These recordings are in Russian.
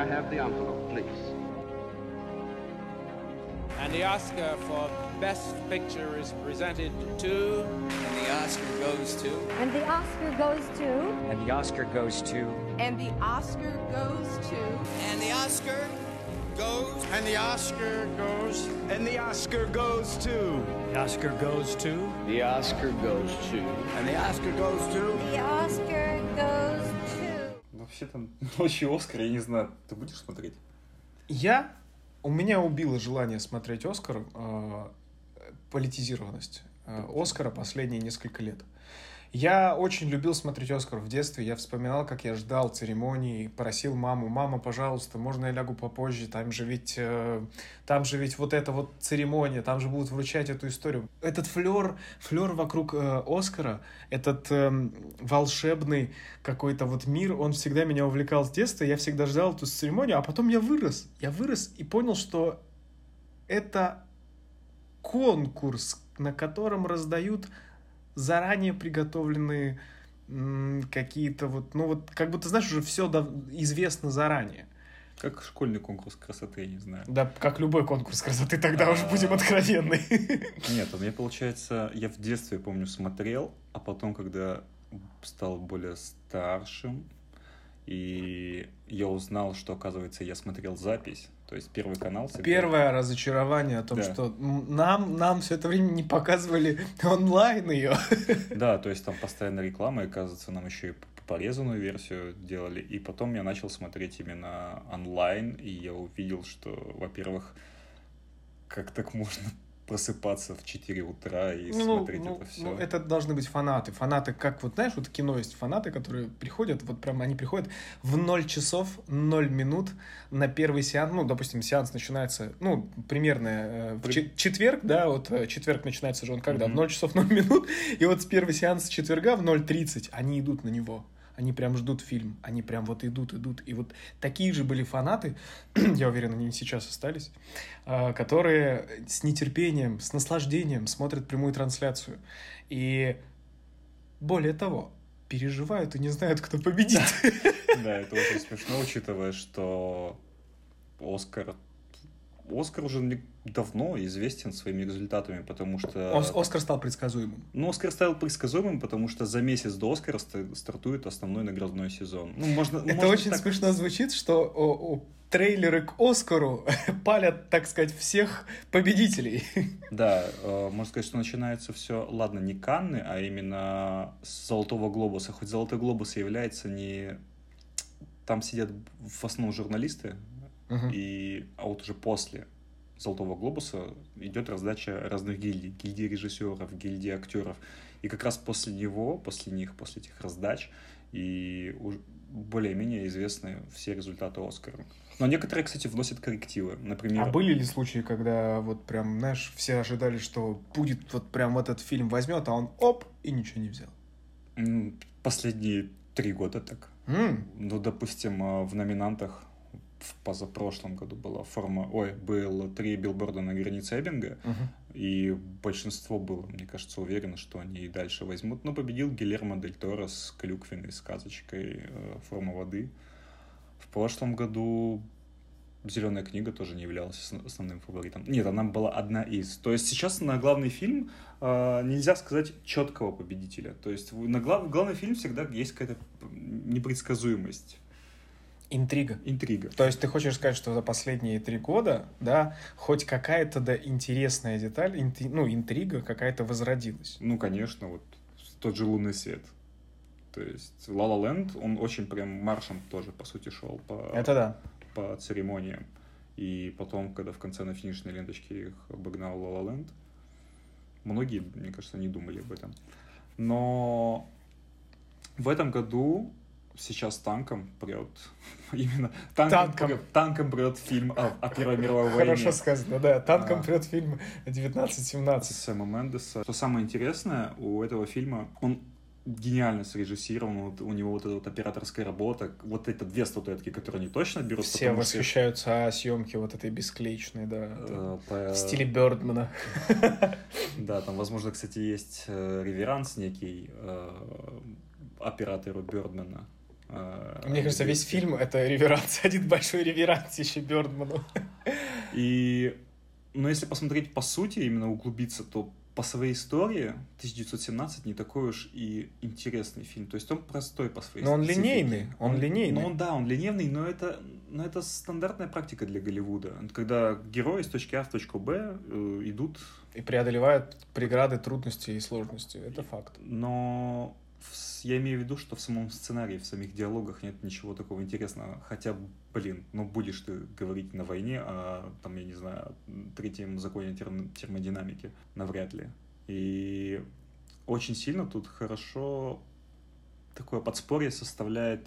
I have the envelope, please? And the Oscar for Best Picture is presented to. And the Oscar goes to. And the Oscar goes to. And the Oscar goes to. And the Oscar goes to. And the Oscar goes. And the Oscar goes. And the Oscar goes to. The Oscar goes to. The Oscar goes to. And the Oscar goes to. The Oscar goes to. Вообще-то ночью Оскар, я не знаю, ты будешь смотреть? Я у меня убило желание смотреть Оскар э, политизированность э, Оскара последние несколько лет. Я очень любил смотреть Оскар в детстве. Я вспоминал, как я ждал церемонии, просил маму, мама, пожалуйста, можно я лягу попозже? Там же ведь, э, там же ведь вот эта вот церемония, там же будут вручать эту историю. Этот флер, флер вокруг э, Оскара, этот э, волшебный какой-то вот мир, он всегда меня увлекал с детства. Я всегда ждал эту церемонию, а потом я вырос. Я вырос и понял, что это конкурс, на котором раздают заранее приготовленные какие-то вот, ну вот, как будто, знаешь, уже все известно заранее. Как школьный конкурс красоты, я не знаю. Да, как любой конкурс красоты, тогда уже будем откровенны. Нет, у меня получается, я в детстве, помню, смотрел, а потом, когда стал более старшим, и я узнал, что, оказывается, я смотрел запись, то есть Первый канал. Всегда... Первое разочарование о том, да. что нам, нам все это время не показывали онлайн ее. Да, то есть там постоянно реклама, и, оказывается, нам еще и порезанную версию делали. И потом я начал смотреть именно онлайн, и я увидел, что, во-первых, как так можно просыпаться в 4 утра и ну, смотреть ну, это все. Ну, это должны быть фанаты. Фанаты, как вот, знаешь, вот кино есть фанаты, которые приходят, вот прям они приходят в 0 часов 0 минут на первый сеанс. Ну, допустим, сеанс начинается, ну, примерно э, в При... четверг, да, вот э, четверг начинается же он когда? Mm-hmm. В 0 часов 0 минут. И вот с первый сеанс четверга в 0.30 они идут на него. Они прям ждут фильм, они прям вот идут, идут. И вот такие же были фанаты, я уверен, они сейчас остались, а, которые с нетерпением, с наслаждением смотрят прямую трансляцию. И более того, переживают и не знают, кто победит. Да, это очень смешно, учитывая, что Оскар Оскар уже давно известен своими результатами, потому что... Оскар стал предсказуемым. Ну, Оскар стал предсказуемым, потому что за месяц до Оскара стартует основной наградной сезон. Ну, можно, Это можно очень так... смешно звучит, что о, о, трейлеры к Оскару палят, так сказать, всех победителей. Да, э, можно сказать, что начинается все, ладно, не Канны, а именно с Золотого Глобуса. Хоть Золотой Глобус является не... Там сидят в основном журналисты, Uh-huh. И, а вот уже после Золотого глобуса идет раздача разных гильдий, гильдии режиссеров, гильдии актеров. И как раз после него, после них, после этих раздач, и более-менее известны все результаты Оскара. Но некоторые, кстати, вносят коррективы. Например... А были ли случаи, когда вот прям, знаешь, все ожидали, что будет вот прям этот фильм возьмет, а он оп, и ничего не взял? Последние три года так. Mm. Ну, допустим, а, в номинантах в позапрошлом году была форма, ой, было три билборда на границе Эббинга, uh-huh. и большинство было, мне кажется, уверено, что они и дальше возьмут. Но победил Гильермо Дель Торо с клюквенной сказочкой э, «Форма воды». В прошлом году Зеленая книга тоже не являлась основным фаворитом. Нет, она была одна из. То есть сейчас на главный фильм э, нельзя сказать четкого победителя. То есть на глав, главный фильм всегда есть какая-то непредсказуемость. Интрига. Интрига. То есть ты хочешь сказать, что за последние три года, да, хоть какая-то да интересная деталь, инти, ну, интрига какая-то возродилась? Ну, конечно, вот тот же «Лунный свет». То есть «Ла Ла Ленд», он очень прям маршем тоже, по сути, шел по, Это да. по церемониям. И потом, когда в конце на финишной ленточке их обогнал «Ла Ла Ленд», многие, мне кажется, не думали об этом. Но в этом году сейчас танком прет. Именно танком, танком. Прет, танком прет фильм о, о Первой мировой войне. Хорошо сказано, да. Танком а, прет фильм 1917. Сэма Мендеса. Что самое интересное, у этого фильма он гениально срежиссирован, вот у него вот эта вот операторская работа, вот эти две статуэтки, которые они точно берут. Все восхищаются что... о съемке вот этой бесклеечной, да, э, по... в стиле Бёрдмана. Да, там, возможно, кстати, есть э, реверанс некий э, оператору Бёрдмана, Мне кажется, весь фильм — это реверанс, один большой реверанс еще Бёрдману. И, но если посмотреть по сути, именно углубиться, то по своей истории 1917 не такой уж и интересный фильм. То есть он простой по своей Но он специфике. линейный, он линейный. Ну, он, да, он линейный, но это, но это стандартная практика для Голливуда. Когда герои с точки А в точку Б э, идут, И преодолевают преграды, трудности и сложности. Это факт. но я имею в виду, что в самом сценарии, в самих диалогах нет ничего такого интересного. Хотя, блин, ну будешь ты говорить на войне о, там, я не знаю, третьем законе терм- термодинамики, навряд ли. И очень сильно тут хорошо такое подспорье составляет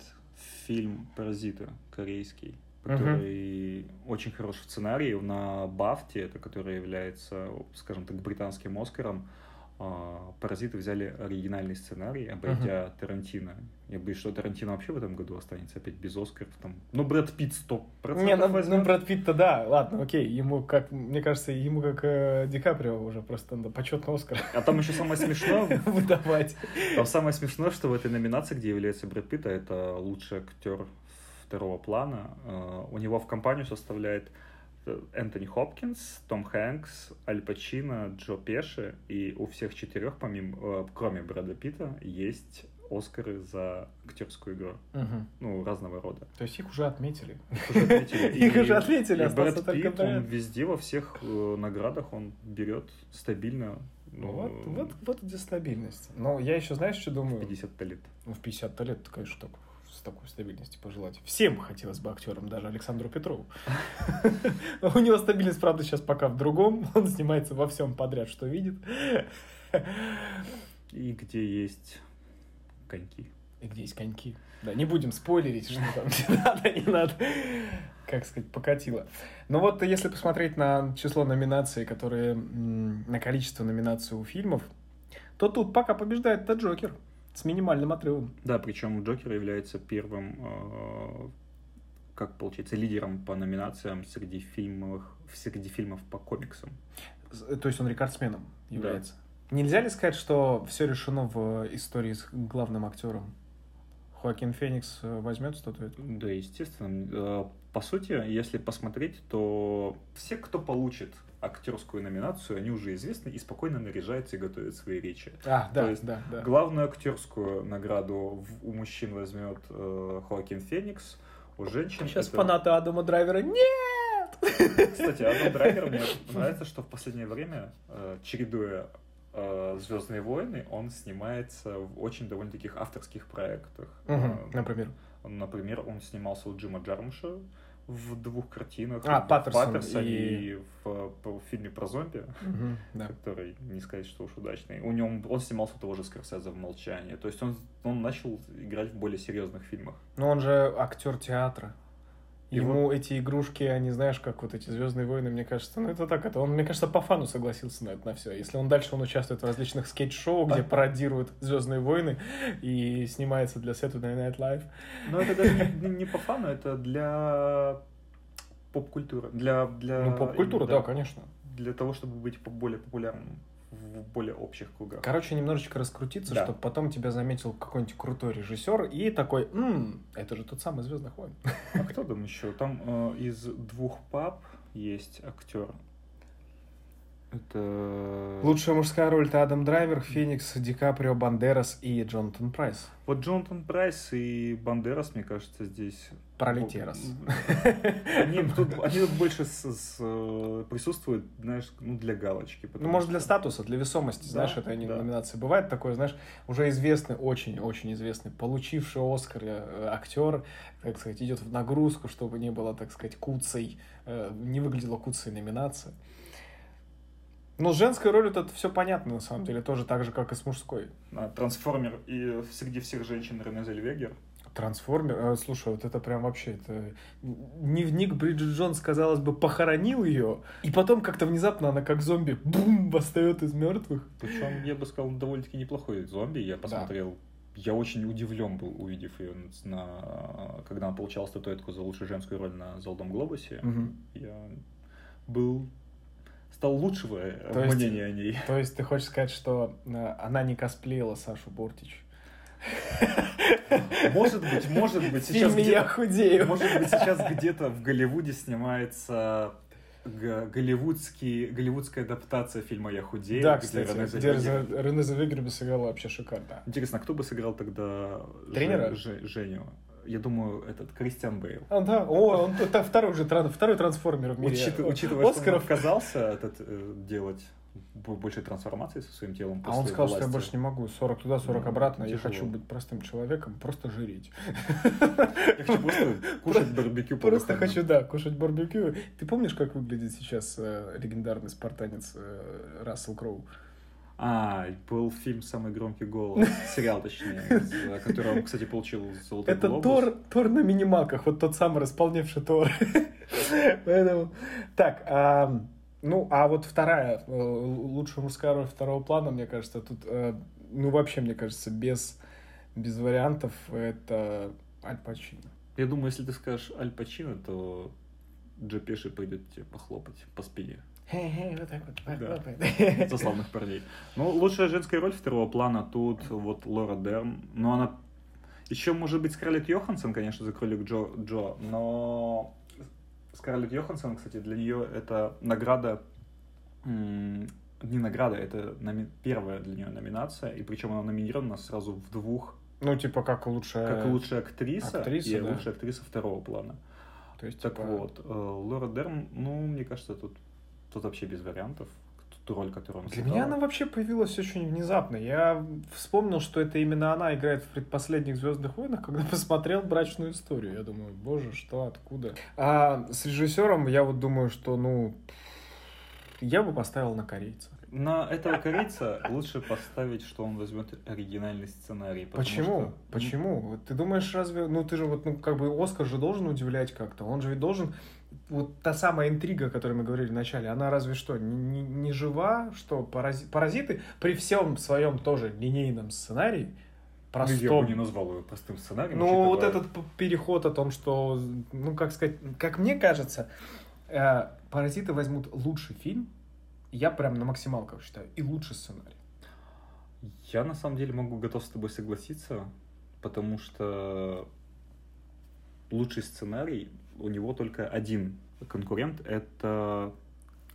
фильм «Паразиты» корейский, который очень хороший сценарий на Бафте, это который является, скажем так, британским Оскаром. А, Паразиты взяли оригинальный сценарий, обойдя Тарантино. Я боюсь, что Тарантино вообще в этом году останется опять без Оскаров. Там. Ну, Брэд Питт 100% Не, ну, возьмет. ну Брэд Питт-то да, ладно, окей, ему как, мне кажется, ему как э, Ди Каприо уже просто надо почетный Оскар А там еще самое смешное, выдавать. Там самое смешное, что в этой номинации, где является Брэд Питт, а это лучший актер второго плана, э, у него в компанию составляет Энтони Хопкинс, Том Хэнкс, Аль Пачино, Джо Пеши, и у всех четырех, помимо, э, кроме Брэда Питта, есть Оскары за актерскую игру. Мгм. Ну, разного рода. То есть их уже отметили. Их уже отметили. Их уже отметили, и остался Брэд только Питт, он везде, во всех э, наградах он берет стабильно. ну, Вот, вот, вот где стабильность. Но я еще, знаешь, что думаю? 50 лет. Ну, в 50 лет, конечно, так, с такой стабильности пожелать. Всем хотелось бы актерам, даже Александру Петрову. У него стабильность, правда, сейчас пока в другом. Он снимается во всем подряд, что видит. И где есть коньки. И где есть коньки. Да, не будем спойлерить, что там не надо, не надо. Как сказать, покатило. Но вот если посмотреть на число номинаций, которые... на количество номинаций у фильмов, то тут пока побеждает The Джокер с минимальным отрывом. Да, причем Джокер является первым, э, как получается, лидером по номинациям среди фильмов, среди фильмов по комиксам. С- То есть он рекордсменом Да. является. Нельзя ли сказать, что все решено в истории с главным актером? Хоакин Феникс э, возьмет статуэтку? Да, естественно. Э, По сути, если посмотреть, то все, кто получит актерскую номинацию, они уже известны и спокойно наряжаются и готовят свои речи. А, То да, есть да, да. Главную актерскую награду у мужчин возьмет э, Хоакин Феникс, у женщин... Сейчас это- фанаты Адама Драйвера. Нет! Кстати, Адам Драйвер мне нравится, что в последнее время, э, чередуя Звездные войны, он снимается в очень довольно таких авторских проектах. Э, Например. Например, он снимался у Джима Джармуша в двух картинах. А, Паттерсон Паттерсоне и- и в, в фильме про зомби, Мгм, Да. который, не сказать, что уж удачный. У него он снимался того же Скорсезе в «Молчании». То есть он, он начал играть в более серьезных фильмах. Но он же актер театра. Ему эти игрушки, они, знаешь, как вот эти Звездные войны, мне кажется, ну это так, это он, мне кажется, по фану согласился на это на все. Если он дальше он участвует в различных скетч-шоу, где пародирует Звездные войны и снимается для Saturday Night Live. Но это даже не, не по фану, это для поп-культуры. Для, для, Ну, поп-культура, да, да, конечно. Для того, чтобы быть более популярным в более общих кругах. Короче, немножечко раскрутиться, Да. чтобы потом тебя заметил какой-нибудь крутой режиссер и такой, «М, это же тот самый Звездных войн. А кто там еще? Там э, из двух пап есть актер. Это... Лучшая мужская роль это Адам Драйвер, Феникс, Ди Каприо, Бандерас и Джонатан Прайс. Вот Джонатан Прайс и Бандерас, мне кажется, здесь... Пролетерас. Они тут, они тут больше с- с, э, присутствуют, знаешь, ну, для галочки. Ну, может, для что- статуса, для весомости, Да, знаешь, это не да. номинации. Бывает такое, знаешь, уже известный, очень-очень известный, получивший Оскар э, актер, так сказать, идет в нагрузку, чтобы не было, так сказать, куцей, э, не выглядела куцей номинация. Но с женской ролью это все понятно, на самом деле, тоже так же, как и с мужской. А, Трансформер и среди всех женщин Рене Зельвегер. Трансформер, э, слушай, вот это прям вообще, это... Дневник Бриджит Джонс, казалось бы, похоронил ее, и потом как-то внезапно она как зомби, бум, восстает из мертвых. Причем, я бы сказал, довольно-таки неплохой зомби. Я посмотрел, я очень удивлен был, увидев ее, на, когда она получала статуэтку за лучшую женскую роль на Золотом Глобусе. Мгм. Я был стал лучшего То есть- мнения о ней. То есть ты хочешь сказать, что э, она не косплеила Сашу Бортич? Может быть, может быть, сейчас «Я худею». Может быть, сейчас где-то в Голливуде снимается голливудский, голливудская адаптация фильма «Я худею», Да, где кстати, Рене где. Рене Зелвегер бы сыграла вообще шикарно. Интересно, а кто бы сыграл тогда Тренера? Же- Женю? Я думаю, этот Кристиан Бейл. А, да, о, он это второй же второй трансформер в мире. Учит- учитывая, что он Оскаров. отказался этот, э, делать больше трансформации со своим телом А он сказал, что я власти. больше не могу. 40 туда, 40 Ну, обратно. Я тяжело. хочу быть простым человеком, просто жиреть. Я хочу просто кушать барбекю по Просто хочу, да, кушать барбекю. Ты помнишь, как выглядит сейчас э, легендарный спартанец э, Рассел Кроу? А, был фильм «Самый громкий голос», сериал, точнее, за который он, кстати, получил «Золотой Это глобус». Тор, Тор на минималках, вот тот самый располневший Тор. Поэтому, так, а, ну, а вот вторая, э, лучшая мужская роль второго плана, мне кажется, тут, э, ну, вообще, мне кажется, без, без вариантов, это Аль Пачино. Я думаю, если ты скажешь Аль Пачино, то Джо Пеши пойдет тебе похлопать по спине. Хе-хе, вот так вот, Да. За славных парней. Ну, лучшая женская роль второго плана тут вот Лора Дерн. Но она... Еще, может быть, Скарлетт Йоханссон, конечно, за кролик Джо, Джо, но Скарлетт Йоханссон, кстати, для нее это награда, не награда, это номи- первая для нее номинация, и причем она номинирована сразу в двух, Ну, типа, как лучшая... как лучшая актриса, актриса, и да. лучшая актриса второго плана. То есть, Так типа, вот, э, Лора Дерн, ну, мне кажется, тут, тут вообще без вариантов. Ту роль, которую она Для сыграла. меня она вообще появилась очень внезапно. Я вспомнил, что это именно она играет в предпоследних Звездных войнах, когда посмотрел брачную историю. Я думаю, боже, что, откуда? А с режиссером я вот думаю, что, ну, я бы поставил на корейца. На этого корейца лучше поставить, что он возьмет оригинальный сценарий. Почему? что- Почему? Ты думаешь, разве... Ну, ты же вот, ну, как бы Оскар же должен удивлять как-то. Он же ведь должен... Вот та самая интрига, о которой мы говорили в начале, она разве что не, не- жива, что парази- паразиты при всем своем тоже линейном сценарии, Ну, простом... Я бы не назвал его простым сценарием. Ну, вот этот переход о том, что, ну, как сказать, как мне кажется, э, «Паразиты» возьмут лучший фильм, я прям на максималках считаю, и лучший сценарий. Я на самом деле могу готов с тобой согласиться, потому что лучший сценарий у него только один конкурент это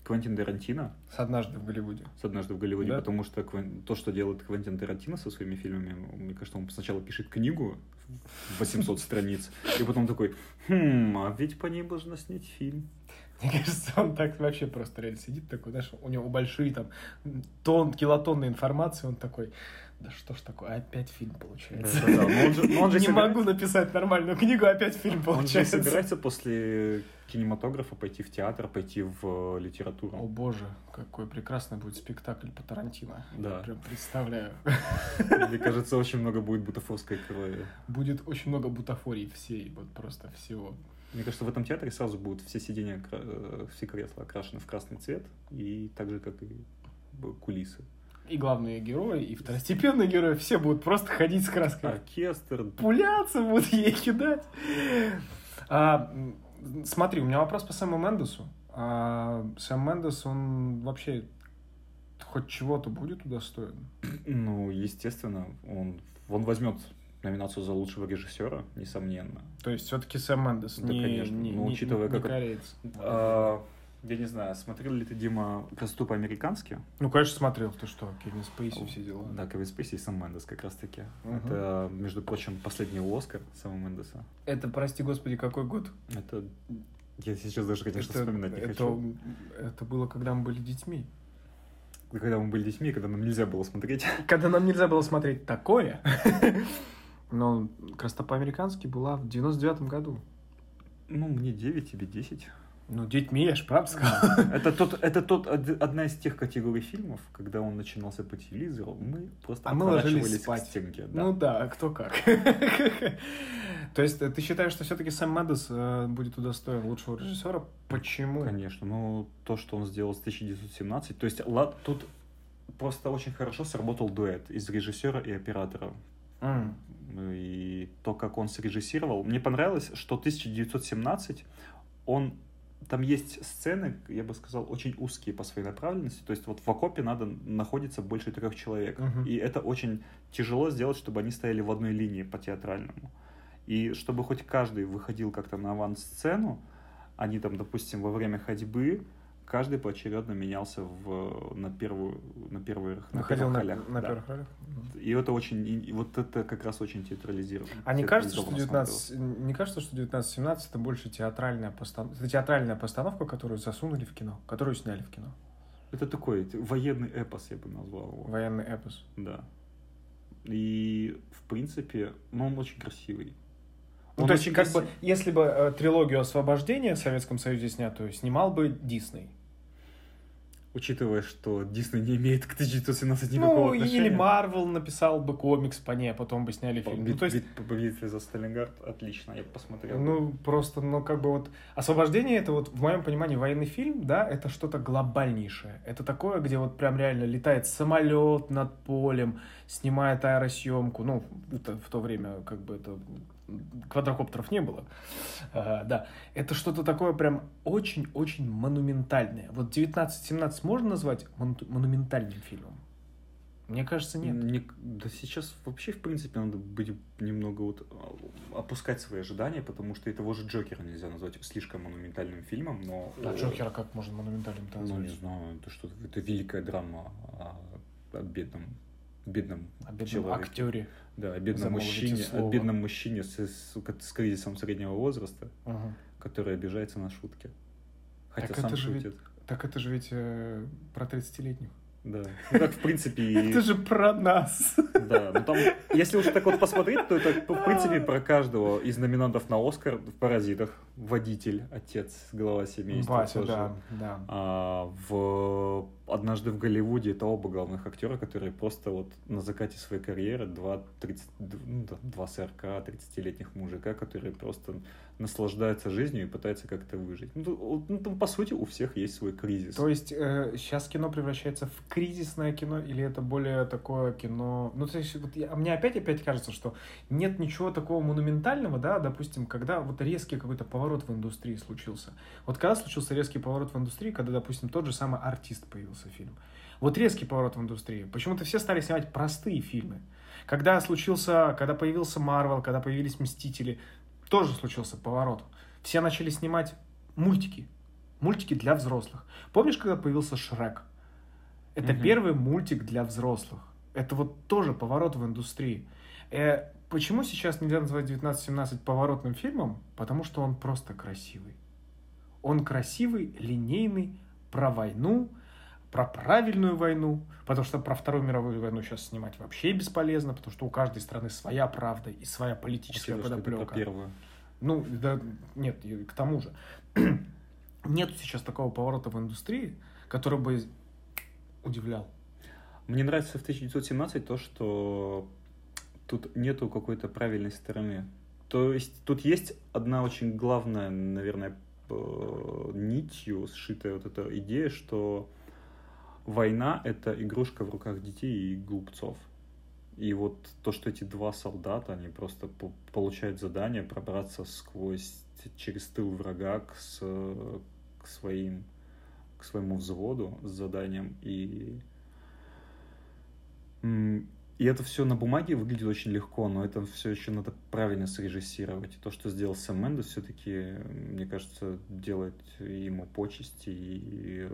Квентин Тарантино С «Однажды в Голливуде». с однажды в Голливуде, Да. потому что то, что делает Квентин Тарантино со своими фильмами, мне кажется, он сначала пишет книгу в 800 страниц, и потом такой, хм, а ведь по ней можно снять фильм. Мне кажется, он так вообще просто реально сидит такой, знаешь, у него большие там тон, килотонны информации, он такой, да что ж такое, опять фильм получается. Да-да-да, но он же- он же Не собирается- могу написать нормальную книгу, опять фильм Он же получается. собирается после кинематографа пойти в театр, пойти в э, литературу. О боже, какой прекрасный будет спектакль по Тарантино. Да. Я прям представляю. Мне кажется, очень много будет бутафорской крови. Будет очень много бутафорий всей, вот просто всего. Мне кажется, в этом театре сразу будут все сиденья, э, все кресла окрашены в красный цвет, и так же, как и б- кулисы. И главные герои, и второстепенные герои, все будут просто ходить с краской. Оркестр. Пуляться будут ей кидать. А, смотри, у меня вопрос по Сэму Мендесу. А, Сэм Мендес, он вообще хоть чего-то будет удостоен? Ну, естественно, он, он возьмет номинацию за лучшего режиссера, несомненно. То есть все-таки Сэм Мендес, Да, не, конечно. не, Ну, не- учитывая, не как он- кореец. А, я не знаю, смотрел ли ты, Дима, «Красоту по-американски»? Ну, конечно, смотрел. Ты что, Кевин Спейси, все дела. Да, Кевин Спейси и Сэм Мендес как раз-таки. Мгм. Это, между прочим, последний Оскар Сэма Мендеса. Это, прости господи, какой год? Это... Я сейчас даже, конечно, это, вспоминать не это, хочу. это было, когда мы были детьми. Когда мы были детьми, когда нам нельзя было смотреть. Когда нам нельзя было смотреть такое. Но «Красота по-американски» была в 99-м году. Ну, мне 9, тебе 10. Ну, детьми, я ж правда сказал. Это, тот, это тот, од- одна из тех категорий фильмов, когда он начинался по телевизору, мы просто А мы ложились спать. стенке. да. Ну да, кто как. То есть э, ты считаешь, что все-таки Сэм Мендес э, будет удостоен лучшего режиссера? Почему? Конечно, ну то, что он сделал с 1917, то есть ла- тут просто очень хорошо сработал дуэт из режиссера и оператора. Ну И то, как он срежиссировал. Мне понравилось, что 1917 он там есть сцены, я бы сказал, очень узкие по своей направленности. То есть вот в окопе надо находиться больше трех человек. Мгм. И это очень тяжело сделать, чтобы они стояли в одной линии по театральному. И чтобы хоть каждый выходил как-то на авансцену, они там, допустим, во время ходьбы каждый поочередно менялся в, на первую на первых на Находил первых на, ролях. на да. первых ролях. И это очень и- вот это как раз очень театрализировано. А не кажется, что Театрализованно 19, не кажется, что 19-17 это больше театральная постановка, это театральная постановка, которую засунули в кино, которую сняли в кино. Это такой военный эпос, я бы назвал его. Военный эпос. Да. И, в принципе, ну, он очень красивый. Ну, Он то есть, как бы, красив- если бы э, трилогию освобождения в Советском Союзе снятую снимал бы Дисней. Учитывая, что Дисней не имеет к 1917 никакого Ну, отношения. или Марвел написал бы комикс по ней, а потом бы сняли фильм. Бит- Ну, то есть, бит- битве за Сталинград отлично, я бы посмотрел. ну, просто, ну, как бы вот освобождение это вот, в моем понимании, военный фильм, да, это что-то глобальнейшее. Это такое, где вот прям реально летает самолет над полем, снимает аэросъемку. Ну, это в то время как бы это квадрокоптеров не было. А, да, это что-то такое прям очень-очень монументальное. Вот 19-17 можно назвать мону- монументальным фильмом? Мне кажется, нет. Не- да сейчас вообще, в принципе, надо быть немного вот а, опускать свои ожидания, потому что и того же Джокера нельзя назвать слишком монументальным фильмом, но... А Джокера как можно монументальным Ну, не знаю, это что это великая драма о, о бедном, бедном О бедном человеке. актере. Да, о бедном мужчине, слово. о бедном мужчине с, с, с кризисом среднего возраста, Ага. который обижается на шутки. Хотя Так сам это же ведь- шутит. Так это же ведь э, про 30-летних. Да. Ну, так, в принципе, и... Это же про нас. Да, ну там, если уж так вот посмотреть, то это, в принципе, про каждого из номинантов на Оскар в «Паразитах». Водитель, отец, глава семейства. Тоже. да, да. А, в «Однажды в Голливуде» это оба главных актера, которые просто вот на закате своей карьеры два, 30, ну, да, два 40-30-летних мужика, которые просто наслаждаются жизнью и пытаются как-то выжить. Ну, ну, там, по сути, у всех есть свой кризис. То есть сейчас кино превращается в кризисное кино или это более такое кино... Ну, то есть вот я- мне опять-опять кажется, что нет ничего такого монументального, да, допустим, когда вот резкий какой-то поворот в индустрии случился. Вот когда случился резкий поворот в индустрии, когда, допустим, тот же самый «Артист» появился фильм. Вот резкий поворот в индустрии. Почему-то все стали снимать простые фильмы. Когда случился, когда появился Марвел, когда появились Мстители, тоже случился поворот. Все начали снимать мультики. Мультики для взрослых. Помнишь, когда появился Шрек? Это Мгм. первый мультик для взрослых. Это вот тоже поворот в индустрии. Э, почему сейчас нельзя назвать 1917 поворотным фильмом? Потому что он просто красивый. Он красивый, линейный, про войну, про правильную войну, потому что про Вторую мировую войну сейчас снимать вообще бесполезно, потому что у каждой страны своя правда и своя политическая Учитывая, что подоплека. про первую. Ну, да, нет, к тому же. Нету сейчас такого поворота в индустрии, который бы удивлял. Мне нравится в 1917 то, что тут нету какой-то правильной стороны. То есть тут есть одна очень главная, наверное, нитью сшитая вот эта идея, что война — это игрушка в руках детей и глупцов. И вот то, что эти два солдата, они просто по- получают задание пробраться сквозь, через тыл врага к, с- к своим, к своему взводу с заданием и И это все на бумаге выглядит очень легко, но это все еще надо правильно срежиссировать. И то, что сделал Сэм Мендес, все-таки, мне кажется, делает ему почести и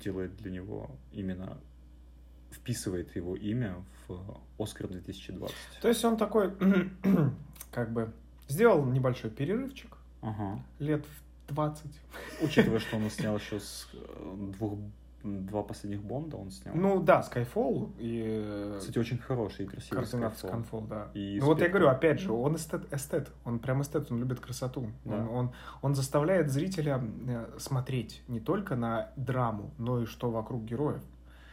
делает для него именно вписывает его имя в Оскар 2020. То есть он такой, как бы, сделал небольшой перерывчик, Ага. лет в 20. Учитывая, что он снял еще с э, двух, два последних Бонда, он снял. Ну да, Skyfall и э, Кстати, очень хороший и красивый Skyfall. Skyfall, да. И ну вот я говорю, опять же, он эстет, эстет, он прям эстет, он любит красоту. Да. Он, он, он заставляет зрителя э, смотреть не только на драму, но и что вокруг героев.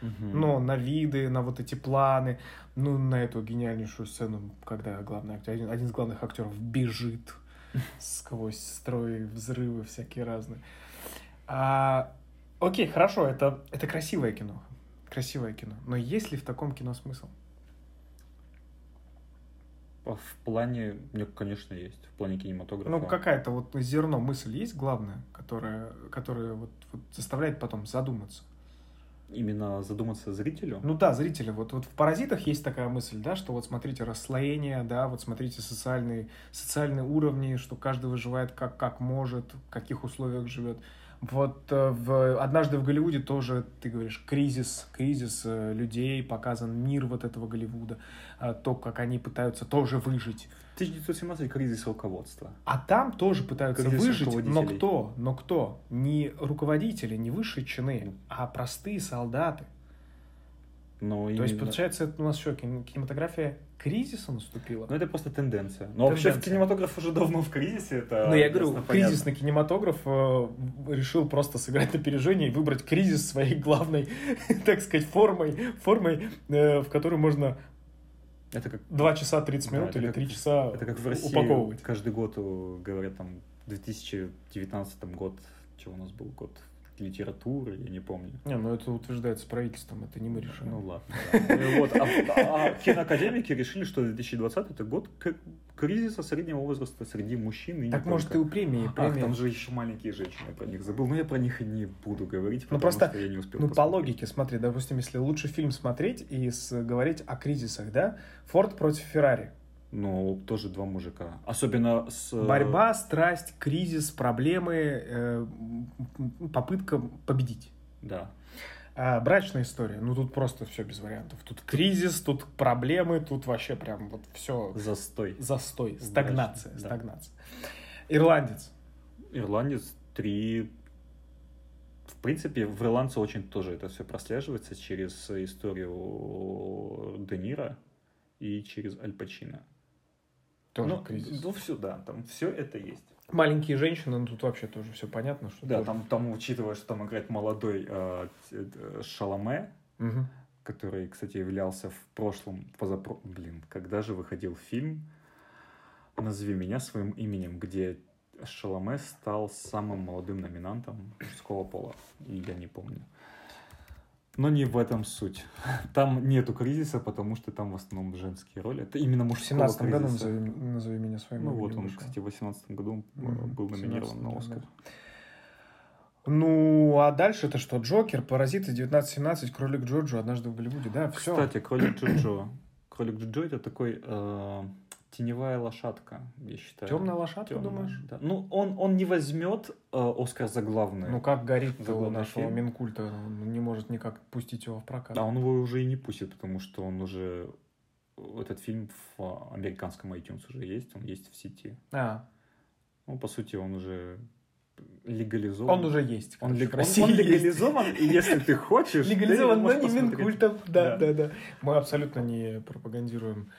Мгм. Но на виды, на вот эти планы, ну, на эту гениальнейшую сцену, когда главный актер, один, один из главных актеров бежит сквозь строй, взрывы всякие разные. А, окей, хорошо, это, это красивое кино. Красивое кино. Но есть ли в таком кино смысл? А В плане, нет, конечно, есть. В плане кинематографа. Ну, какая-то вот зерно, мысль есть главная, которая, которая вот, вот заставляет потом задуматься. Именно задуматься зрителю. Ну да, зрители, вот, вот в «Паразитах» есть такая мысль, да, что вот смотрите расслоение, да, вот смотрите социальные, социальные уровни, что каждый выживает как, как может, в каких условиях живет. Вот э, в, однажды в Голливуде тоже, ты говоришь, кризис, кризис э, людей, показан мир вот этого Голливуда, э, то, как они пытаются тоже выжить. 1917 кризис руководства. А там тоже пытаются Кризис выжить, но кто? Но кто? Не руководители, не высшие чины, а простые солдаты. Но То есть, именно- получается, это у нас кин- кинематография кризиса наступила? Ну, это просто тенденция. Но вообще Тенденция. кинематограф уже давно в кризисе. Это Ну, я говорю, кризисный кинематограф э, решил просто сыграть на опережение и выбрать кризис своей главной, так сказать, формой, формой, э, в которой можно Это как 2 часа 30 Да, минут это или как- 3 часа Это как в России упаковывать. каждый год э, говорят там 2019 год, что у нас был год литературы, я не помню. Не, ну это утверждается правительством, это не мы решаем. Ну ладно. Вот, а, а киноакадемики решили, что 2020 это год кризиса среднего возраста среди мужчин и так может и у премии, Ах, там же еще маленькие женщины, про них забыл. Но я про них и не буду говорить, Ну потому просто, что я не успел ну по логике, смотри, допустим, если лучше фильм смотреть и говорить о кризисах, да, Форд против Феррари. Ну, тоже два мужика. Особенно с... э, Борьба, страсть, кризис, проблемы, э, попытка победить. Да. А брачная история, ну тут просто все без вариантов. Тут кризис, тут проблемы, тут вообще прям вот все Застой. застой, Брачный, стагнация, да. стагнация. Ирландец. Ирландец 3... В принципе, в ирландце очень тоже это все прослеживается через историю Де Ниро и через Аль Пачино. Тоже ну, кризис. Ну, все, да, там все это есть. Маленькие женщины, ну тут вообще тоже все понятно, что Да, тоже- там, там, учитывая, что там играет молодой э, э, Шаломе, Мгм. который, кстати, являлся в прошлом, позапро... Блин, когда же выходил фильм «Назови меня своим именем», где Шаломе стал самым молодым номинантом мужского пола. И я не помню. Но не в этом суть. Там нету кризиса, потому что там в основном женские роли. Это именно В мужского семнадцатом году кризиса. назови, назови меня своим Ну вот он, вышел. кстати, в 2018 году Мгм, был в номинирован 17-м, на Оскар. да. Ну, а дальше это что? Джокер, Паразиты, 1917, Кролик Джорджо, Однажды в Голливуде, да, все. Кстати, Кролик Джоджо. Кролик Джоджо это такой э, теневая лошадка, я считаю. Темная лошадка, Тёмная, думаешь? да. Ну, он, он не возьмет э, Оскар за главное. Ну, как горит За у нашего фильм. Минкульта, он не может никак пустить его в прокат. А он его уже и не пустит, потому что он уже... Этот фильм в американском iTunes уже есть, он есть в сети. А, Ну, по сути, он уже легализован. он уже есть. Он, лег- он- он есть. легализован, и если ты хочешь... ты Легализован, но не посмотреть. Минкультом. Да, Да. да, да. Мы абсолютно не пропагандируем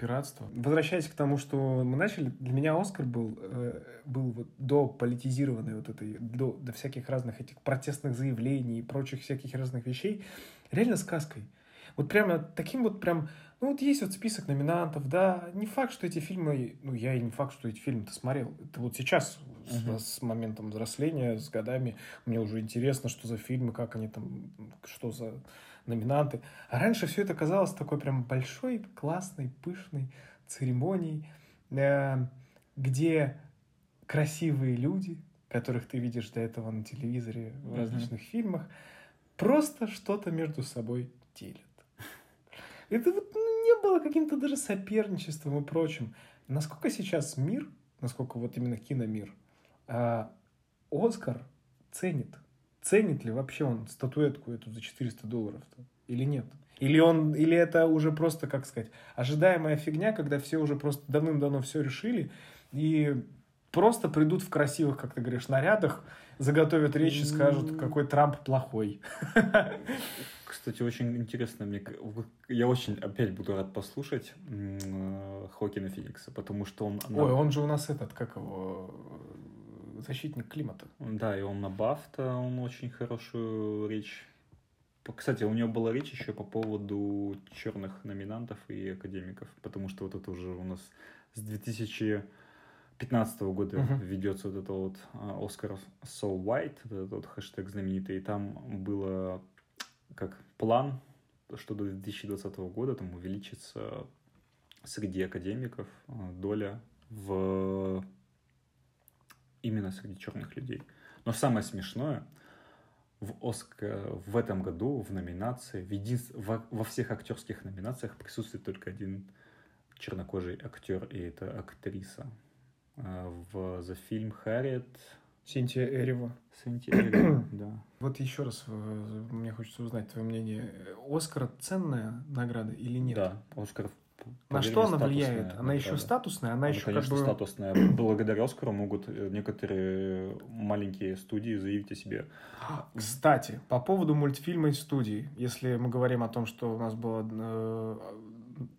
пиратство. Возвращаясь к тому, что мы начали, для меня Оскар был, э, был вот до политизированной вот этой, до, до всяких разных этих протестных заявлений и прочих всяких разных вещей, реально сказкой. Вот прямо таким вот прям, ну вот есть вот список номинантов, да, не факт, что эти фильмы, ну я и не факт, что эти фильмы-то смотрел. Это вот сейчас, с- Мгм. с, моментом взросления, с годами, мне уже интересно, что за фильмы, как они там, что за номинанты. А раньше все это казалось такой прям большой, классной, пышной церемонией, э, где красивые люди, которых ты видишь до этого на телевизоре в различных фильмах, просто что-то между собой делят. Это вот ну, не было каким-то даже соперничеством и прочим. Насколько сейчас мир, насколько вот именно киномир, а, Оскар ценит. Ценит ли вообще он статуэтку эту за 400 долларов или нет? Или он, или это уже просто, как сказать, ожидаемая фигня, когда все уже просто давным-давно все решили и просто придут в красивых, как ты говоришь, нарядах, заготовят речь и скажут, какой Трамп плохой. Кстати, очень интересно мне, я очень опять буду рад послушать э, Хокина Феникса, потому что он... Ой, он же у нас этот, как его, защитник климата. Да, и он на Бафта, он очень хорошую речь... Кстати, у него была речь еще по поводу черных номинантов и академиков, потому что вот это уже у нас с 2015 года Мгм. ведется вот это вот а, Оскар So White, вот этот вот хэштег знаменитый, и там было как план, что до 2020 года там увеличится среди академиков э, доля в именно среди черных людей. Но самое смешное, в Оскар в этом году в номинации, в един... во, во всех актерских номинациях присутствует только один чернокожий актер, и это актриса. А, В за фильм Харриет Синтия Эрева. Синтия Эрева, да. Вот еще раз э, мне хочется узнать твое мнение. Оскар ценная награда или нет? Да, Оскар. На что она влияет? Она еще статусная, она Она, еще как конечно, бы... статусная. Благодаря Оскару могут э, некоторые маленькие студии заявить о себе. Кстати, по поводу мультфильма и студии, если мы говорим о том, что у нас было, э,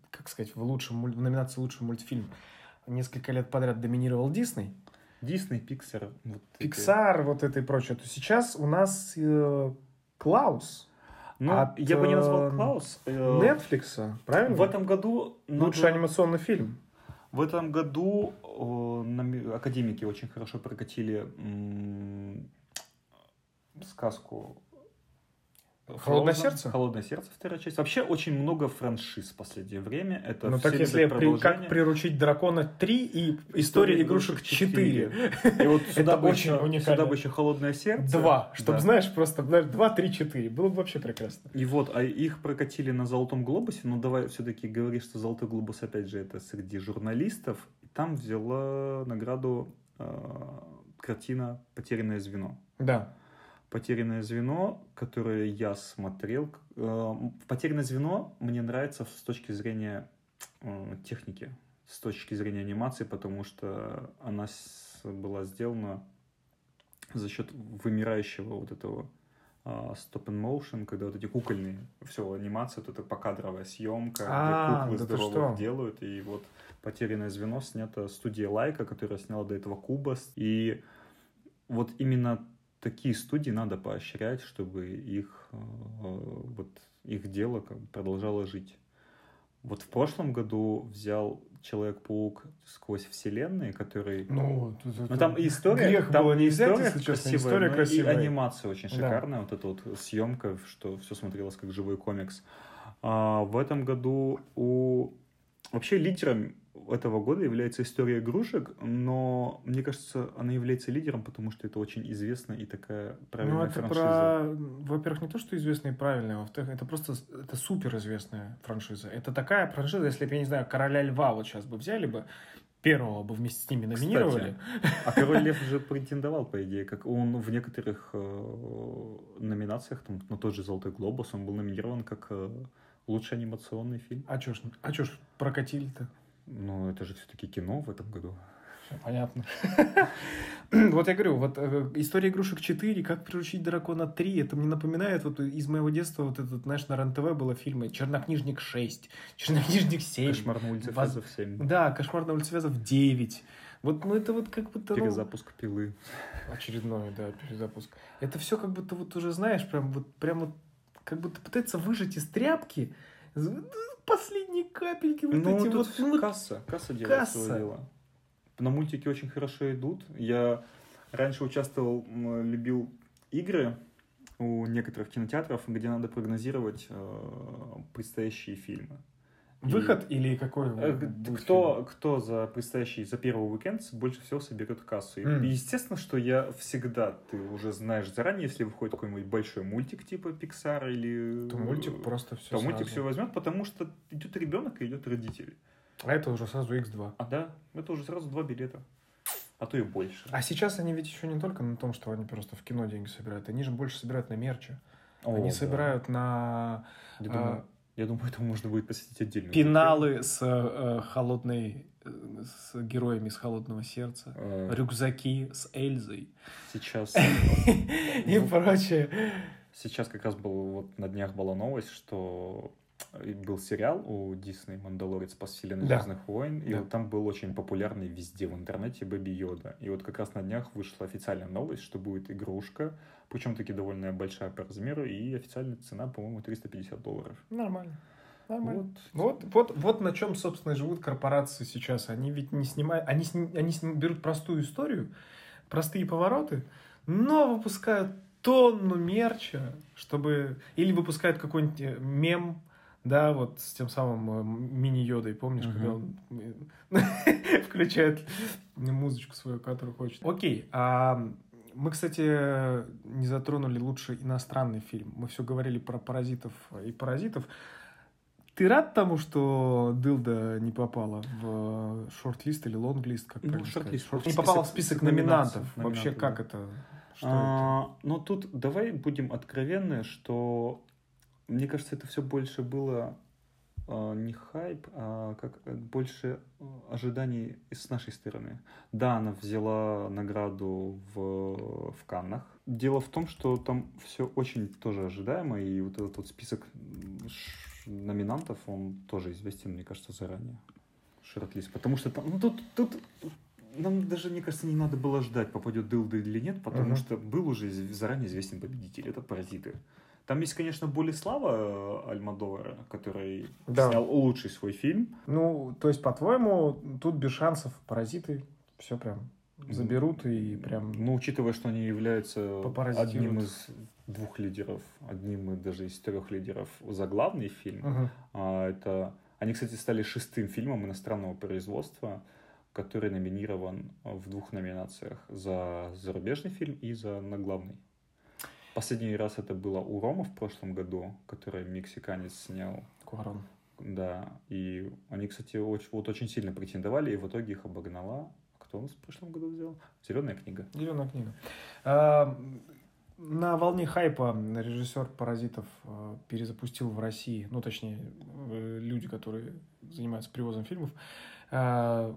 как сказать, в, лучшем, в номинации «Лучший мультфильм» несколько лет подряд доминировал Дисней, Дисней, Пиксар. Pixar, вот это и прочее, то сейчас у нас э, Клаус Ну, от, я бы не назвал э, Клаус. э, Netflix, правильно? В этом году... надо- Лучший анимационный фильм. В этом году э, академики очень хорошо прокатили м, сказку «Холодное Frozen», сердце»? Холодное сердце, вторая часть. Вообще очень много франшиз в последнее время. Это Ну так если при- как приручить дракона 3 и история игрушек 4. И вот сюда, Это бы очень еще, уникально. сюда бы еще холодное сердце. Два, чтобы, Да. знаешь, просто знаешь, 2, 3, 4. Было бы вообще прекрасно. И вот, а их прокатили на Золотом Глобусе, но давай все-таки говоришь, что Золотой Глобус, опять же, это среди журналистов. И там взяла награду э, картина «Потерянное звено». Да. «Потерянное звено», которое я смотрел. Э, «Потерянное звено» мне нравится с точки зрения э, техники, с точки зрения анимации, потому что она была сделана за счет вымирающего вот этого а, stop and motion, когда вот эти кукольные, все, анимация, вот эта покадровая съемка, А, где куклы да здоровых делают, и вот «Потерянное звено» снято студия Лайка, которая сняла до этого Кубас, и вот именно такие студии надо поощрять, чтобы их, э, вот, их дело как бы продолжало жить. Вот в прошлом году взял Человек-паук сквозь вселенные, который... Ну, тут- Ну там и история, грех там было не взять, история честно, красивая, история красивая. и анимация очень Да. шикарная, вот эта вот съемка, что все смотрелось как живой комикс. А в этом году у... Вообще лидером этого года является история игрушек, но мне кажется, она является лидером, потому что это очень известная и такая правильная Ну, это франшиза. про, во-первых, не то, что известная и правильная, во-вторых, это просто это супер известная франшиза. Это такая франшиза, если бы, я не знаю, Короля Льва вот сейчас бы взяли бы, первого бы вместе с ними номинировали. А Король Лев же претендовал, по идее, как он в некоторых э, номинациях, там, на тот же Золотой Глобус, он был номинирован как э, лучший анимационный фильм. А чё ж, а чё ж прокатили-то? Ну, это же все-таки кино в этом году. Понятно. Вот я говорю, вот э, история игрушек 4, как приручить дракона 3, это мне напоминает вот из моего детства вот этот, знаешь, на РЕН-ТВ было фильмы «Чернокнижник 6», «Чернокнижник 7». Кошмар на улице Воз- Фазов 7. Да, «Кошмар на улице Вязов» 9. Вот, ну это вот как будто... ну, Перезапуск пилы. Очередной, да, перезапуск. Это все как будто вот уже, знаешь, прям вот, прям вот, как будто пытается выжать из тряпки последние капельки вот Ну, эти вот. ну, касса. Касса делает касса. свое дело. На мультики очень хорошо идут. Я раньше участвовал, любил игры у некоторых кинотеатров, где надо прогнозировать э, предстоящие фильмы. И- Выход или какой? Э, Кто, кто за предстоящий, за первый уикенд больше всего соберет кассу? И М. Естественно, что я всегда, ты уже знаешь заранее, если выходит какой-нибудь большой мультик типа Pixar или... фильм? То мультик просто все то мультик все возьмет, потому что идет ребенок и идет родители. А это уже сразу X2. А да, это уже сразу два билета. А то и больше. А сейчас они ведь еще не только на том, что они просто в кино деньги собирают, они же больше собирают на мерче. О, они да. собирают на Я думаю, я думаю, это можно будет посетить отдельно. пеналы с э, холодной, с героями из холодного сердца, Э, рюкзаки с Эльзой Сейчас, и прочее. сейчас как раз был, вот на днях была новость, что был сериал у Дисней «Мандалорец. Спас вселенной Да. Звездных войн», и Да. вот там был очень популярный везде в интернете Бэби Йода. И вот как раз на днях вышла официальная новость, что будет игрушка, причем таки довольно большая по размеру, и официальная цена, по-моему, 350 долларов. Нормально. Нормально. Вот. Вот, вот, вот на чем, собственно, живут корпорации сейчас. Они ведь не снимают, они, сни- они сни- берут простую историю, простые повороты, но выпускают тонну мерча, чтобы... Или выпускают какой-нибудь э, мем Да, вот с тем самым э, мини-йодой, помнишь, когда он э, включает музычку свою, которую хочет. Окей, а мы, кстати, не затронули лучший иностранный фильм. Мы все говорили про паразитов и паразитов. Ты рад тому, что Дылда не попала в шорт-лист или лонг-лист, как Ну, шорт-лист, шорт- Не попала в список- номинантов. номинаций, Вообще, номинантов, как да. это? Что это? А, но тут давай будем откровенны, что мне кажется, это все больше было а, не хайп, а как э, больше э, ожиданий с нашей стороны. Да, она взяла награду в, в Каннах. Дело в том, что там все очень тоже ожидаемо, и вот этот вот список номинантов, он тоже известен, мне кажется, заранее. Шорт-лист. Потому что там, ну тут, тут нам даже, мне кажется, не надо было ждать, попадет Дылда или нет, потому Мгм. что был уже заранее известен победитель. Это «Паразиты». Там есть, конечно, Болеслава Альмадовара, который Да. снял лучший свой фильм. Ну, то есть, по-твоему, тут без шансов паразиты все прям заберут и прям... Ну, учитывая, что они являются одним из двух лидеров, одним и даже из трех лидеров за главный фильм, Мгм. А, это... Они, кстати, стали шестым фильмом иностранного производства, который номинирован в двух номинациях. За зарубежный фильм и за на главный. Последний раз это было у Рома в прошлом году, который мексиканец снял. Куарон. Да, и они, кстати, очень, вот очень сильно претендовали, и в итоге их обогнала. Кто у нас в прошлом году взял? Зеленая книга. Зеленая книга. А, На волне хайпа режиссер «Паразитов» э, перезапустил в России, ну, точнее, э, люди, которые занимаются привозом фильмов, э,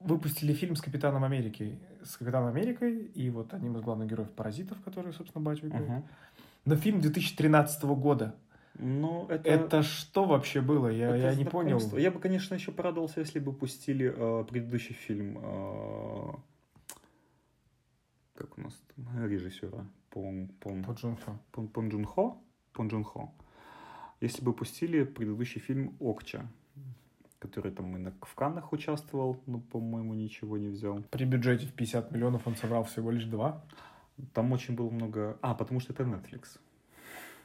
выпустили фильм с Капитаном Америки. С Капитаном Америкой и вот одним из главных героев «Паразитов», который, собственно, Батю играет. Мгм. Но фильм 2013 года. Ну, это... Это что вообще было? Я, Это я не понял. Я бы, конечно, еще порадовался, если бы пустили э, предыдущий фильм. э, как у нас там режиссера? Пон, Пон, По Джун Хо. Пон, Пон Джун Хо? Пон Джун Хо. Если бы пустили предыдущий фильм Окча, который там и на, в Каннах участвовал, но, по-моему, ничего не взял. При бюджете в 50 миллионов он собрал всего лишь два. Там очень было много... А, потому что это Netflix.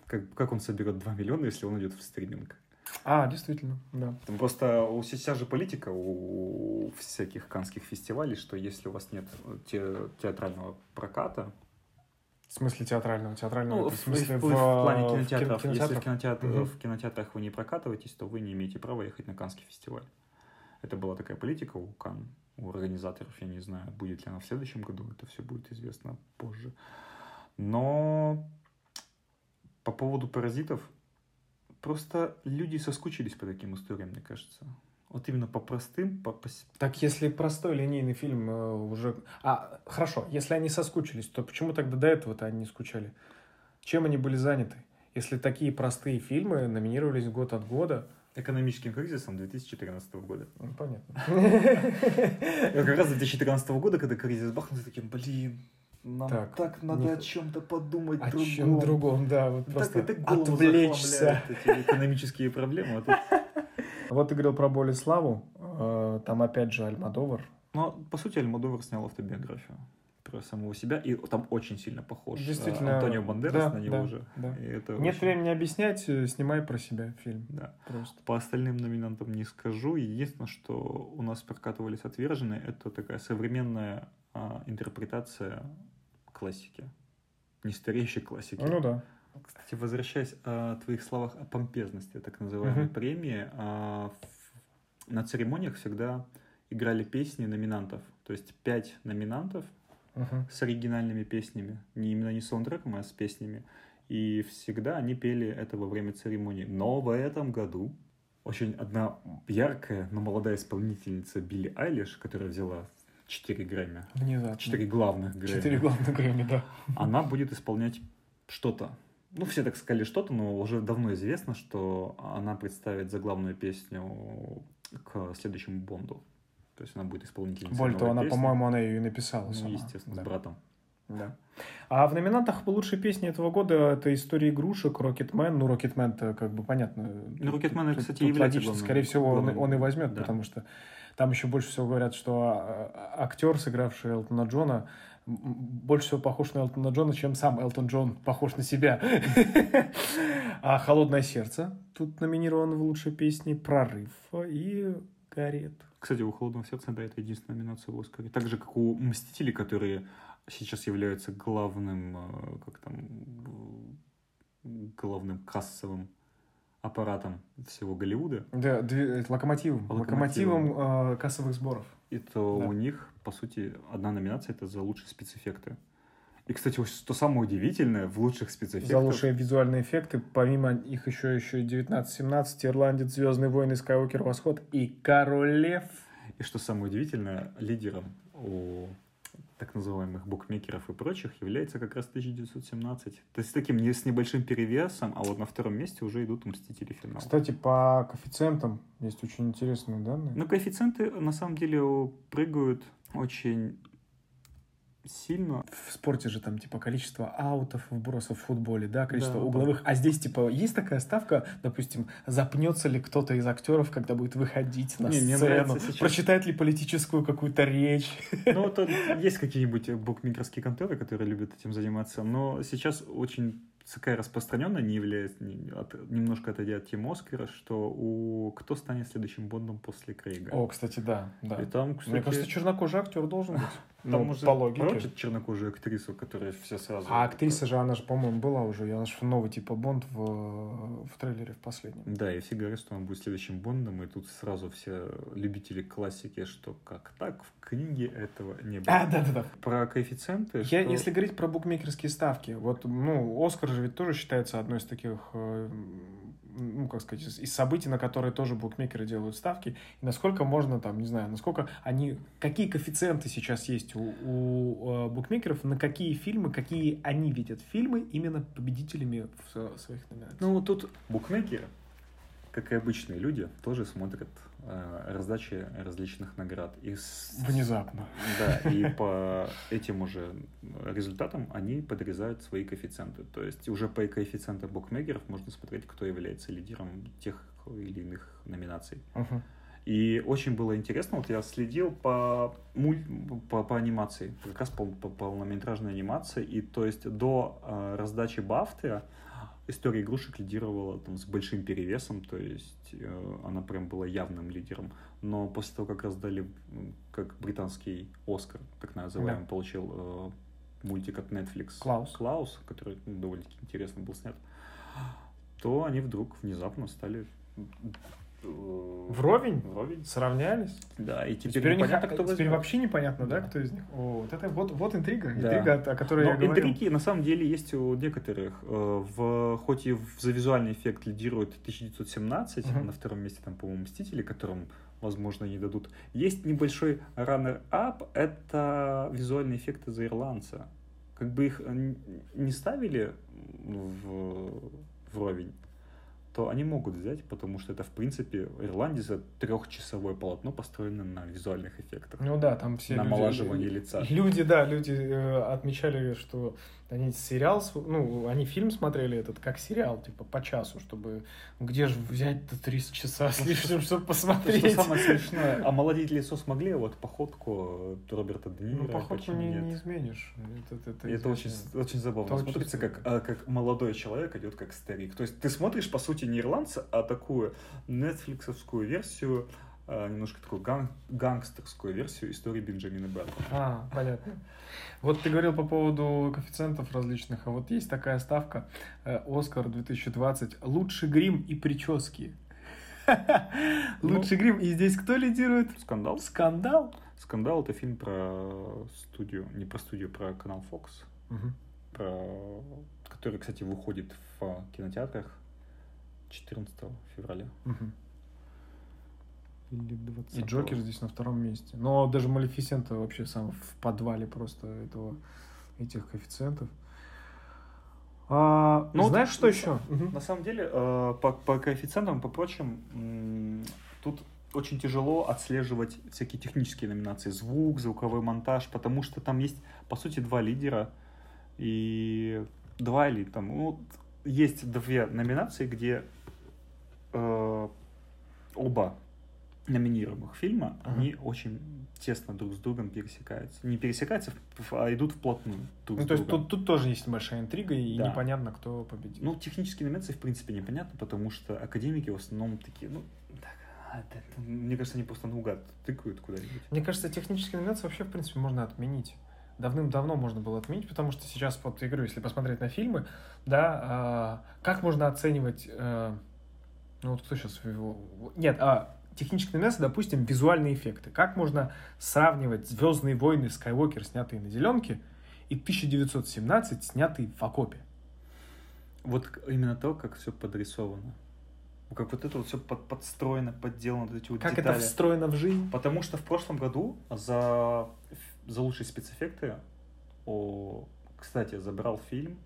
Как, как он соберет 2 миллиона, если он идет в стриминг? А, действительно, да. Там просто у сейчас же политика у всяких канских фестивалей, что если у вас нет те- театрального проката, В смысле театрального? Театрального? ну, в, в смысле в- в плане в кинотеатров, кино- если в, кинотеатрах? кинотеатр- Мгм. в кинотеатрах вы не прокатываетесь, то вы не имеете права ехать на канский фестиваль. Это была такая политика у Кан, у организаторов, я не знаю, будет ли она в следующем году, это все будет известно позже. Но по поводу паразитов, просто люди соскучились по таким историям, мне кажется. Вот именно по простым, по, по Так если простой линейный фильм э, уже... А, хорошо, если они соскучились, то почему тогда до этого-то они не скучали? Чем они были заняты? Если такие простые фильмы номинировались год от года, экономическим кризисом 2014 года. ну, понятно. Я как раз 2014 года, когда кризис бахнул, таким, блин, нам Так, так, надо не- о чем-то подумать О другом. чем другом, да, вот Так просто это голову отвлечься. эти экономические проблемы. а тут- Вот ты говорил про «Боль и славу», э, там опять же Альмадовар. Но, по сути, Альмадовар снял автобиографию про самого себя, и там очень сильно похож э, Действительно, Антонио Бандерас да, на него да, уже. да. И это Нет очень- времени объяснять, э, снимай про себя фильм. Да. Просто. По остальным номинантам не скажу. Единственное, что у нас прокатывались отверженные, это такая современная а, интерпретация классики. Не стареющей классики. Ну да. Кстати, возвращаясь о твоих словах о помпезности так называемой Мгм. премии, а, на церемониях всегда играли песни номинантов. То есть пять номинантов Мгм. с оригинальными песнями. Не именно не саундтреком, а с песнями. И всегда они пели это во время церемонии. Но в этом году очень одна яркая, но молодая исполнительница Билли Айлиш, которая взяла 4 Грэмми, Внезапно. 4 главных Грэмми, Четыре главных Грэмми, да. она будет исполнять что-то. Ну, все так сказали что-то, но уже давно известно, что она представит заглавную песню к следующему Бонду. То есть она будет исполнительницей Более того, она, по-моему, она ее и написала Ну, сама. естественно, Да. с братом. Да. А в номинантах по лучшей песне этого года это история игрушек, Рокетмен. Ну, Рокетмен-то как бы понятно. Ну, Рокетмен, Тут- кстати, тут является логично. главным- Скорее всего, он, главным. он и возьмет, Да. потому что там еще больше всего говорят, что а, а, актер, сыгравший Элтона Джона, больше всего похож на Элтона Джона, чем сам Элтон Джон похож на себя. А «Холодное сердце» тут номинирован в лучшей песне, «Прорыв» и «Гарет». Кстати, у «Холодного сердца» да, это единственная номинация в «Оскаре». Так же, как у «Мстителей», которые сейчас являются главным, э, как там, э, главным кассовым аппаратом всего Голливуда. Да, две- локомотивом. Локомотивом. Локомотивом э, кассовых сборов. И то Да. у них, по сути, одна номинация это за лучшие спецэффекты. И, кстати, что самое удивительное, в лучших спецэффектах... За лучшие визуальные эффекты, помимо их еще, еще и 1917, Ирландец, Звездные войны, Скайуокер, Восход и Король Лев. И что самое удивительное, лидером у так называемых букмекеров и прочих является как раз 1917. То есть с таким не с небольшим перевесом, а вот на втором месте уже идут «Мстители. Финал». Кстати, по коэффициентам есть очень интересные данные. Но коэффициенты на самом деле прыгают очень сильно. В спорте же там типа количество аутов, вбросов в футболе, да, количество Да, угловых. А здесь типа есть такая ставка, допустим, запнется ли кто-то из актеров, когда будет выходить на Не, мне сцену, нравится сейчас- прочитает ли политическую какую-то речь. Ну, вот э, есть какие-нибудь букмекерские конторы, которые любят этим заниматься, но сейчас очень такая распространенная, не является, не- от- немножко отойдя от темы Оскара, что у кто станет следующим Бондом после Крейга. О, кстати, да, да. И там, кстати, Мне кажется, чернокожий актер должен быть. Там Ну, уже по логике. прочат чернокожую актрису, которая все сразу... А актриса же, она же, по-моему, была уже. Я наш новый типа Бонд в, в трейлере в последнем. Да, и все говорят, что он будет следующим Бондом, и тут сразу все любители классики, что как так, в книге этого не было. А, да-да-да. Про коэффициенты, Я, что- если говорить про букмекерские ставки, вот, ну, Оскар же ведь тоже считается одной из таких, э, ну, как сказать, из, событий, на которые тоже букмекеры делают ставки. И насколько можно там, не знаю, насколько они, какие коэффициенты сейчас есть у, у, э, букмекеров, на какие фильмы, какие они видят фильмы именно победителями в своих номинациях. Ну, тут букмекеры, как и обычные люди, тоже смотрят э, раздачи различных наград. И с- Внезапно. Да, и по этим уже результатам они подрезают свои коэффициенты. То есть уже по коэффициентам букмекеров можно смотреть, кто является лидером тех или иных номинаций. И очень было интересно, вот я следил по, муль... по, по анимации, как раз по, по полнометражной анимации, и то есть до э, раздачи Бафты история игрушек лидировала там с большим перевесом, то есть э, она прям была явным лидером. Но после того, как раздали, как британский Оскар, так называемый, Да. получил э, мультик от Netflix Клаус. Клаус, который ну, довольно-таки интересно был снят, то они вдруг внезапно стали Вровень? Вровень. Сравнялись? Да, и теперь, Теперь, непонятно, кто теперь вообще непонятно, да, Да. кто из них. О, вот это вот, вот интрига, Да. интрига, о- которой Но я говорил. интриги на самом деле есть у некоторых. Э, В, хоть и в- за визуальный эффект лидирует 1917, Мгм. на втором месте там, по-моему, Мстители, которым, возможно, не дадут. Есть небольшой раннер-ап, это визуальные эффекты за ирландца. Как бы их н- не ставили в, вровень, то они могут взять, потому что это, в принципе, Ирландец это трехчасовое полотно, построено на визуальных эффектах. Ну да, там все люди- Намолаживание лица. Люди, да, люди э, отмечали, что они сериал, ну, они фильм смотрели этот как сериал, типа по часу, чтобы где же взять-то 30 часа с лишним, чтобы То, посмотреть. что самое смешное, омолодить лицо смогли, а вот походку Роберта Де Ниро Ну, походу, почему не, не изменишь. Это, это это очень, очень забавно Это смотрится, как, а, как молодой человек идет как старик. То есть ты смотришь, по сути, не ирландца, а такую нетфликсовскую версию, а, немножко такую ган- гангстерскую версию истории Бенджамина Баттона. А, понятно. Вот ты говорил по поводу коэффициентов различных, а вот есть такая ставка э, Оскар 2020 «Лучший грим и прически». Лучший грим. И здесь кто лидирует? Скандал? Скандал. Скандал это фильм про студию, не про студию, про канал Fox, про... который, кстати, выходит в кинотеатрах 14 февраля. Или 20 И Джокер здесь на втором месте. Но даже Малефисента вообще сам в подвале просто этого, этих коэффициентов. А, Ну, знаешь, вот что еще? На самом деле, э, по, по коэффициентам, по прочим, тут очень тяжело отслеживать всякие технические номинации, звук, звуковой монтаж, потому что там есть, по сути, два лидера и два или там, ну, есть две номинации, где э, оба номинируемых фильма, Ага. они очень тесно друг с другом пересекаются. Не пересекаются, а идут вплотную друг Ну, с то есть другом. тут, тут тоже есть большая интрига, и Да. непонятно, кто победит. Ну, технические номинации, в принципе, непонятно, потому что академики в основном такие, ну, так, а, это- это, мне кажется, они просто наугад тыкают куда-нибудь. Мне кажется, технические номинации вообще, в принципе, можно отменить. Давным-давно можно было отменить, потому что сейчас, вот, я говорю, если посмотреть на фильмы, да, а, как можно оценивать, э, ну, вот кто сейчас... Нет, а, технические номинации, допустим, визуальные эффекты. Как можно сравнивать «Звездные войны» Скайуокер, снятые на зеленке, и 1917, снятый в окопе? Вот именно то, как все подрисовано. Как вот это вот все подстроено, подделано, вот эти вот Как детали. это встроено в жизнь? Потому что в прошлом году за, за лучшие спецэффекты, о, кстати, забрал фильм,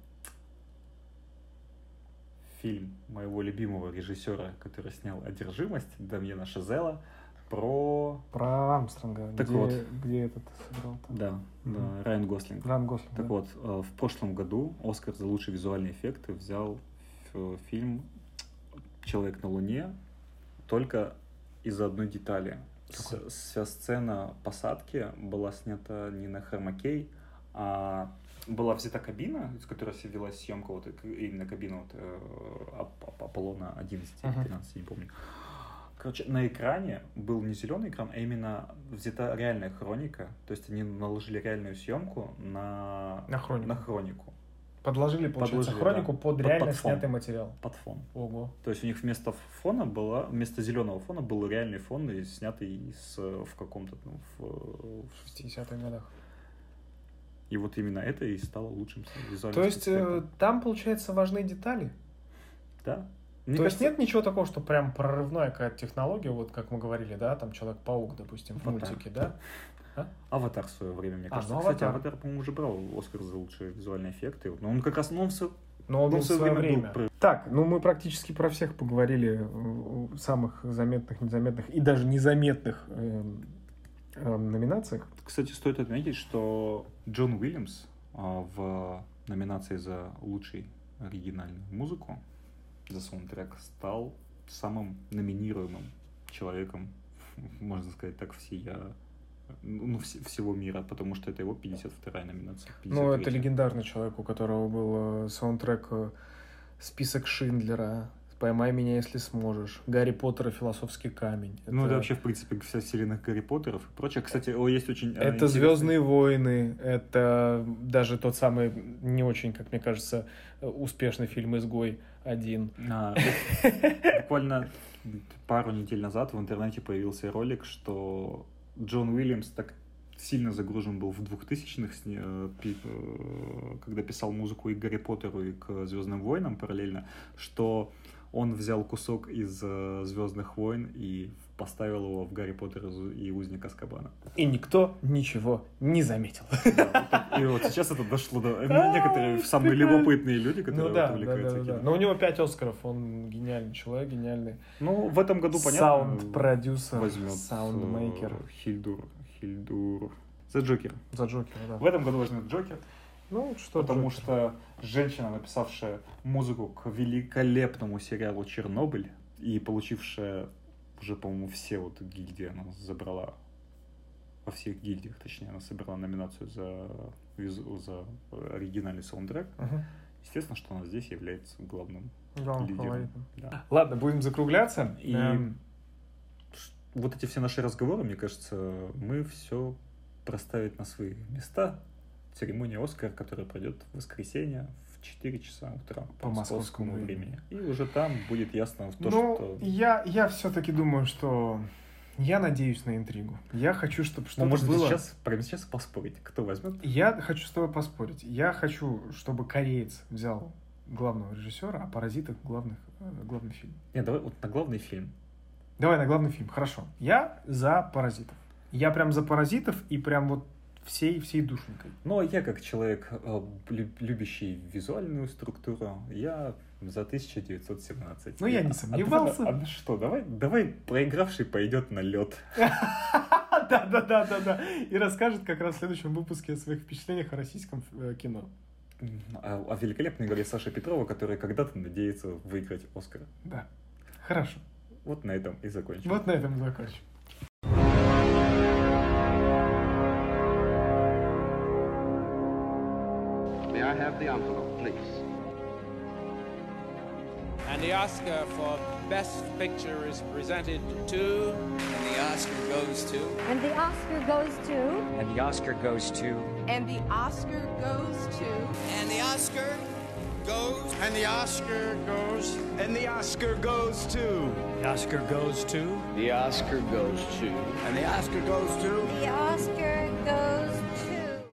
фильм моего любимого режиссера, который снял «Одержимость» Дамьена Шазела, про... Про Армстронга, Так где, вот. где этот сыграл там. Да, да, Райан Гослинг. Райан Гослинг, Так да. вот, э, в прошлом году Оскар за лучшие визуальные эффекты взял фильм «Человек на Луне» только из-за одной детали. С-? Вся сцена посадки была снята не на хромакей, а была взята кабина, из которой велась съемка, вот именно кабина вот, э, Ап- Ап- Аполлона 11 или Ага. 13, не помню. Короче, на экране был не зеленый экран, а именно взята реальная хроника. То есть они наложили реальную съемку на, На хронику. на хронику Подложили, получается, Подложили, хронику да. под Под- реально под фон. снятый материал. под фон. Ого. То есть у них вместо фона была, вместо зеленого фона был реальный фон, и снятый э, в каком-то, ну, в, В 60-х годах. И вот именно это и стало лучшим визуальным То есть э, там, получается, важны детали? Да. Мне То кажется, есть нет ничего такого, что прям прорывная какая-то технология, вот как мы говорили, да, там Человек-паук, допустим, в Аватар. мультике, да? Аватар в свое время, мне А, кажется. ну, Кстати, Аватар. Аватар, по-моему, уже брал Оскар за лучшие визуальные эффекты. Но он как раз, ну, он все Но он Ну, был в в своё свое время был время. про- Так, ну мы практически про всех поговорили, э, самых заметных, незаметных и даже незаметных эм, эм, номинациях. Кстати, стоит отметить, что Джон Уильямс а, в номинации за лучший оригинальную музыку за саундтрек стал самым номинируемым человеком, можно сказать так, всея, ну, вс- всего мира, потому что это его 52-я номинация. Ну, это 53-я. легендарный человек, у которого был э, саундтрек э, «Список Шиндлера», «Поймай меня, если сможешь», «Гарри Поттер и философский камень». Ну, это вообще, в принципе, вся вселенная Гарри Поттеров и прочее. Кстати, о, есть очень... э, Это интересный- Звездные войны, это даже тот самый не очень, как мне кажется, успешный фильм Изгой один. А, Буквально пару недель назад в интернете появился ролик, что Джон Уильямс так сильно загружен был в 2000-х, с не- э, э, когда писал музыку и к Гарри Поттеру, и к Звездным войнам параллельно, что он взял кусок из э, Звездных войн и поставил его в Гарри Поттер и Узник Аскабана. И никто ничего не заметил. И вот сейчас это дошло до... Некоторые самые любопытные люди, которые Ну да, вот да, да, увлекаются да, да. кино. Но у него пять Оскаров, он гениальный человек, гениальный. Ну, в этом году, понятно, Саунд-продюсер, возьмет soundmaker. э, Хильдур, Хильдур. За Джокер. За Джокера, да. В этом году возьмет Джокер, Ну, что потому Джокер? что женщина, написавшая музыку к великолепному сериалу «Чернобыль» и получившая уже, по-моему, все вот гильдии, она забрала во всех гильдиях, точнее, она собрала номинацию за, визу- за оригинальный саундтрек. Мгм. Естественно, что она здесь является главным Главным лидером. фаворитом. Да. Ладно, будем закругляться. И- Эм, вот эти все наши разговоры, мне кажется, мы все проставить на свои места. Церемония Оскар, которая пройдет в воскресенье в 4 часа утра По московскому времени. И уже там будет ясно то, ну, что... я, я все-таки думаю, что я надеюсь на интригу. Я хочу, чтобы Ну, что-то может было... сейчас, прямо сейчас поспорить, кто возьмет. Я хочу с тобой поспорить. Я хочу, чтобы кореец взял главного режиссера, а паразитов главных, э, главный фильм. Нет, давай вот на главный фильм. Давай на главный фильм. Хорошо. Я за паразитов. Я прям за паразитов и прям вот всей, всей душенькой. А я как человек, э, лю- любящий визуальную структуру, я За 1917. Ну, я не А- а сомневался. давай- А, что, давай, давай проигравший пойдет на лед. Да, да, да, да, да. И расскажет как раз в следующем выпуске о своих впечатлениях о российском э, кино. О, о великолепной игре Саши Петрова, который когда-то надеется выиграть Оскар. Да. Хорошо. Вот на этом и закончим. Вот на этом закончим. I have the envelope, please? And the Oscar for Best Picture is presented to. And the Oscar goes to. And the Oscar goes to. And the Oscar goes to. And the Oscar goes to. And the Oscar goes. And the Oscar goes. And the Oscar goes to. The Oscar goes to. The Oscar goes to. And the Oscar goes to. The Oscar